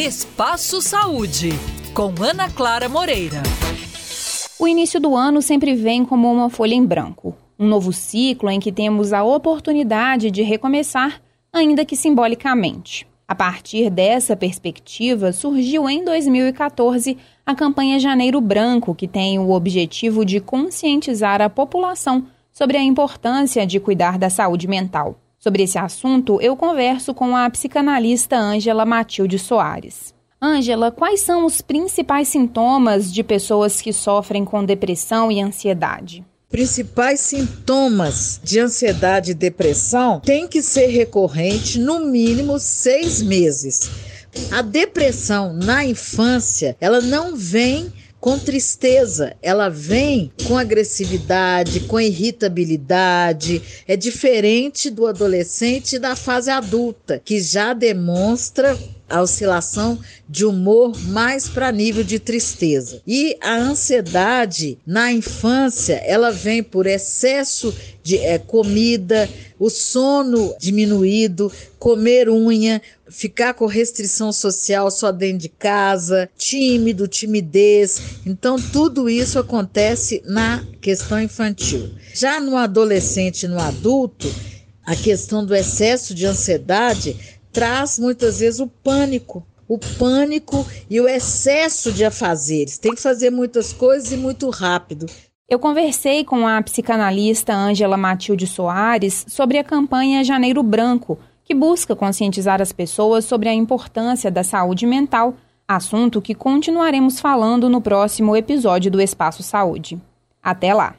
Espaço Saúde, com Ana Clara Moreira. O início do ano sempre vem como uma folha em branco. Um novo ciclo em que temos a oportunidade de recomeçar, ainda que simbolicamente. A partir dessa perspectiva, surgiu em 2014 a campanha Janeiro Branco, que tem o objetivo de conscientizar a população sobre a importância de cuidar da saúde mental. Sobre esse assunto, eu converso com a psicanalista Ângela Matilde Soares. Ângela, quais são os principais sintomas de pessoas que sofrem com depressão e ansiedade? principais sintomas de ansiedade e depressão têm que ser recorrente no mínimo seis meses. A depressão na infância, ela não vem com tristeza, ela vem com agressividade, com irritabilidade. É diferente do adolescente da fase adulta, que já demonstra a oscilação de humor mais para nível de tristeza. E a ansiedade na infância, ela vem por excesso de é, comida, o sono diminuído, comer unha, ficar com restrição social só dentro de casa, tímido, timidez. Então, tudo isso acontece na questão infantil. Já no adolescente e no adulto, a questão do excesso de ansiedade traz muitas vezes o pânico. O pânico e o excesso de afazeres. Tem que fazer muitas coisas e muito rápido. Eu conversei com a psicanalista Ângela Matilde Soares sobre a campanha Janeiro Branco, que busca conscientizar as pessoas sobre a importância da saúde mental, assunto que continuaremos falando no próximo episódio do Espaço Saúde. Até lá!